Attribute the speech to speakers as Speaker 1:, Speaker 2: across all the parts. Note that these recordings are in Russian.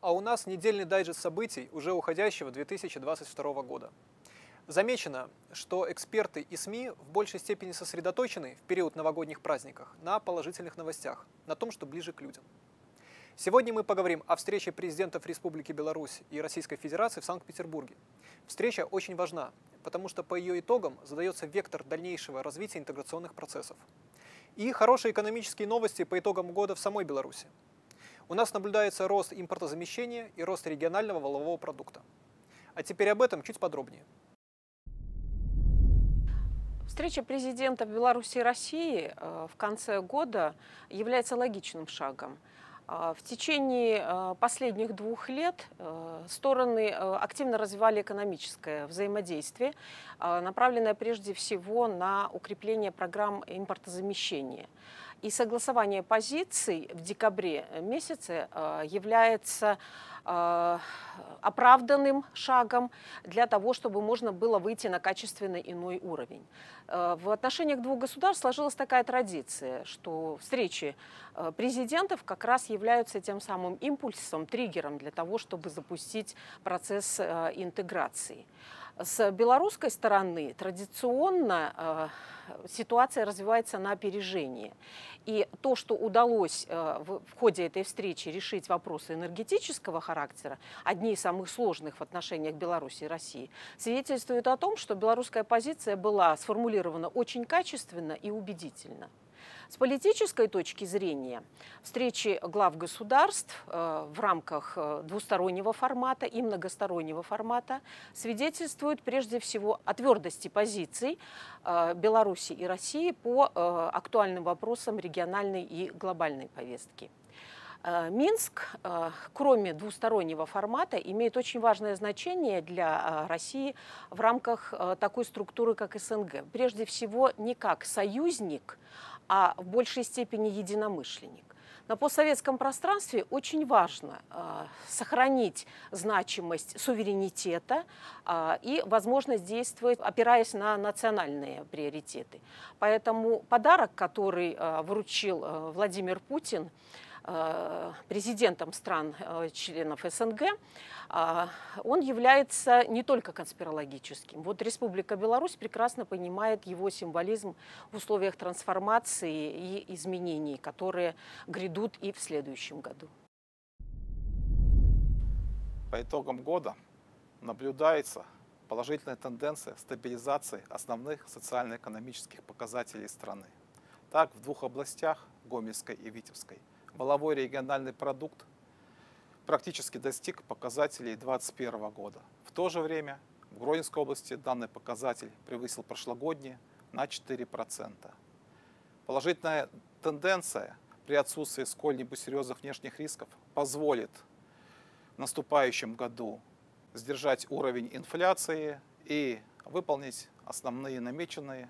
Speaker 1: А у нас недельный дайджест событий уже уходящего 2022 года. Замечено, что эксперты и СМИ в большей степени сосредоточены в период новогодних праздников на положительных новостях, на том, что ближе к людям. Сегодня мы поговорим о встрече президентов Республики Беларусь и Российской Федерации в Санкт-Петербурге. Встреча очень важна, потому что по ее итогам задается вектор дальнейшего развития интеграционных процессов. И хорошие экономические новости по итогам года в самой Беларуси. У нас наблюдается рост импортозамещения и рост регионального волового продукта. А теперь об этом чуть подробнее.
Speaker 2: Встреча президентов Беларуси и России э, в конце года является логичным шагом. Э, в течение э, последних двух лет стороны активно развивали экономическое взаимодействие, направленное прежде всего на укрепление программ импортозамещения. И согласование позиций в декабре месяце э, является э, оправданным шагом для того, чтобы можно было выйти на качественно иной уровень. Э, в отношениях двух государств сложилась такая традиция, что встречи президентов как раз являются тем самым импульсом, триггером для того, чтобы запустить процесс интеграции. С белорусской стороны традиционно ситуация развивается на опережение. И то, что удалось э, в ходе этой встречи решить вопросы энергетического характера, одни из самых сложных в отношениях Беларуси и России, свидетельствует о том, что белорусская позиция была сформулирована очень качественно и убедительно. С политической точки зрения встречи глав государств э, в рамках э, двустороннего формата и многостороннего формата свидетельствуют прежде всего о твердости позиций э, Беларуси и России по актуальным вопросам региональной и глобальной повестки. Минск, кроме двустороннего формата, имеет очень важное значение для России в рамках такой структуры, как СНГ. Прежде всего, не как союзник, а в большей степени единомышленник. На постсоветском пространстве очень важно э, сохранить значимость суверенитета э, и возможность действовать, опираясь на национальные приоритеты. Поэтому подарок, который э, вручил э, Владимир Путин, Э, президентом стран-членов э, СНГ, э, он является не только конспирологическим. Вот Республика Беларусь прекрасно понимает его символизм в условиях трансформации и изменений, которые грядут и в следующем году.
Speaker 3: По итогам года наблюдается положительная тенденция стабилизации основных социально-экономических показателей страны. Так, в двух областях, Гомельской и Витебской, Воловой региональный продукт практически достиг показателей 2021 года. В то же время в Гродненской области данный показатель превысил прошлогодний на 4%. Положительная тенденция при отсутствии сколь-нибудь серьезных внешних рисков позволит в наступающем году сдержать уровень инфляции и выполнить основные намеченные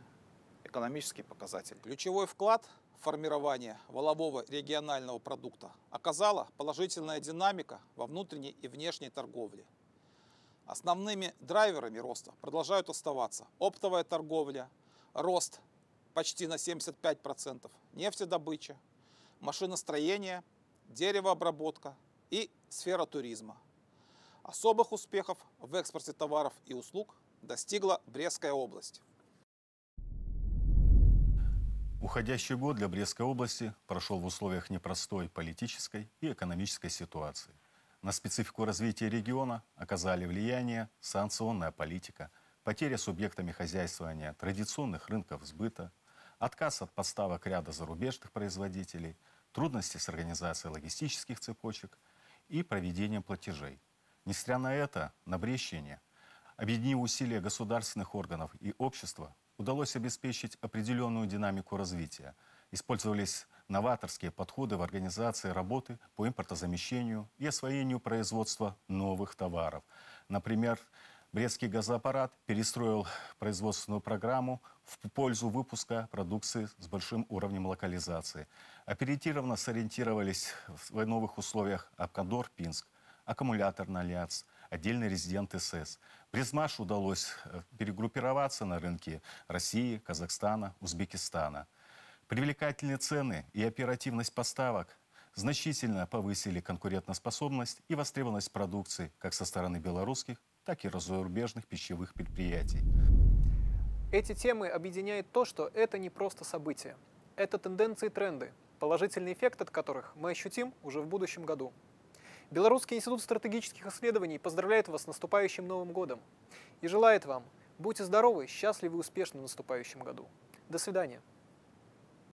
Speaker 3: экономические показатели. Ключевой вклад формирования волового регионального продукта оказала положительная динамика во внутренней и внешней торговле. Основными драйверами роста продолжают оставаться оптовая торговля, рост почти на 75%, нефтедобыча, машиностроение, деревообработка и сфера туризма. Особых успехов в экспорте товаров и услуг достигла Брестская область.
Speaker 4: Уходящий год для Брестской области прошел в условиях непростой политической и экономической ситуации. На специфику развития региона оказали влияние санкционная политика, потеря субъектами хозяйствования традиционных рынков сбыта, отказ от поставок ряда зарубежных производителей, трудности с организацией логистических цепочек и проведением платежей. Несмотря на это, на Брещине, объединив усилия государственных органов и общества, удалось обеспечить определенную динамику развития. Использовались новаторские подходы в организации работы по импортозамещению и освоению производства новых товаров. Например, Брестский газоаппарат перестроил производственную программу в пользу выпуска продукции с большим уровнем локализации. Оперативно сориентировались в новых условиях Абкадор, Пинск, аккумуляторный альянс, отдельный резидент СС. Призмаш удалось э, перегруппироваться на рынке России, Казахстана, Узбекистана. Привлекательные цены и оперативность поставок значительно повысили конкурентоспособность и востребованность продукции как со стороны белорусских, так и зарубежных пищевых предприятий.
Speaker 1: Эти темы объединяет то, что это не просто события. Это тенденции и тренды, положительный эффект от которых мы ощутим уже в будущем году. Белорусский институт стратегических исследований поздравляет вас с наступающим Новым годом и желает вам будьте здоровы, счастливы и успешны в наступающем году. До свидания.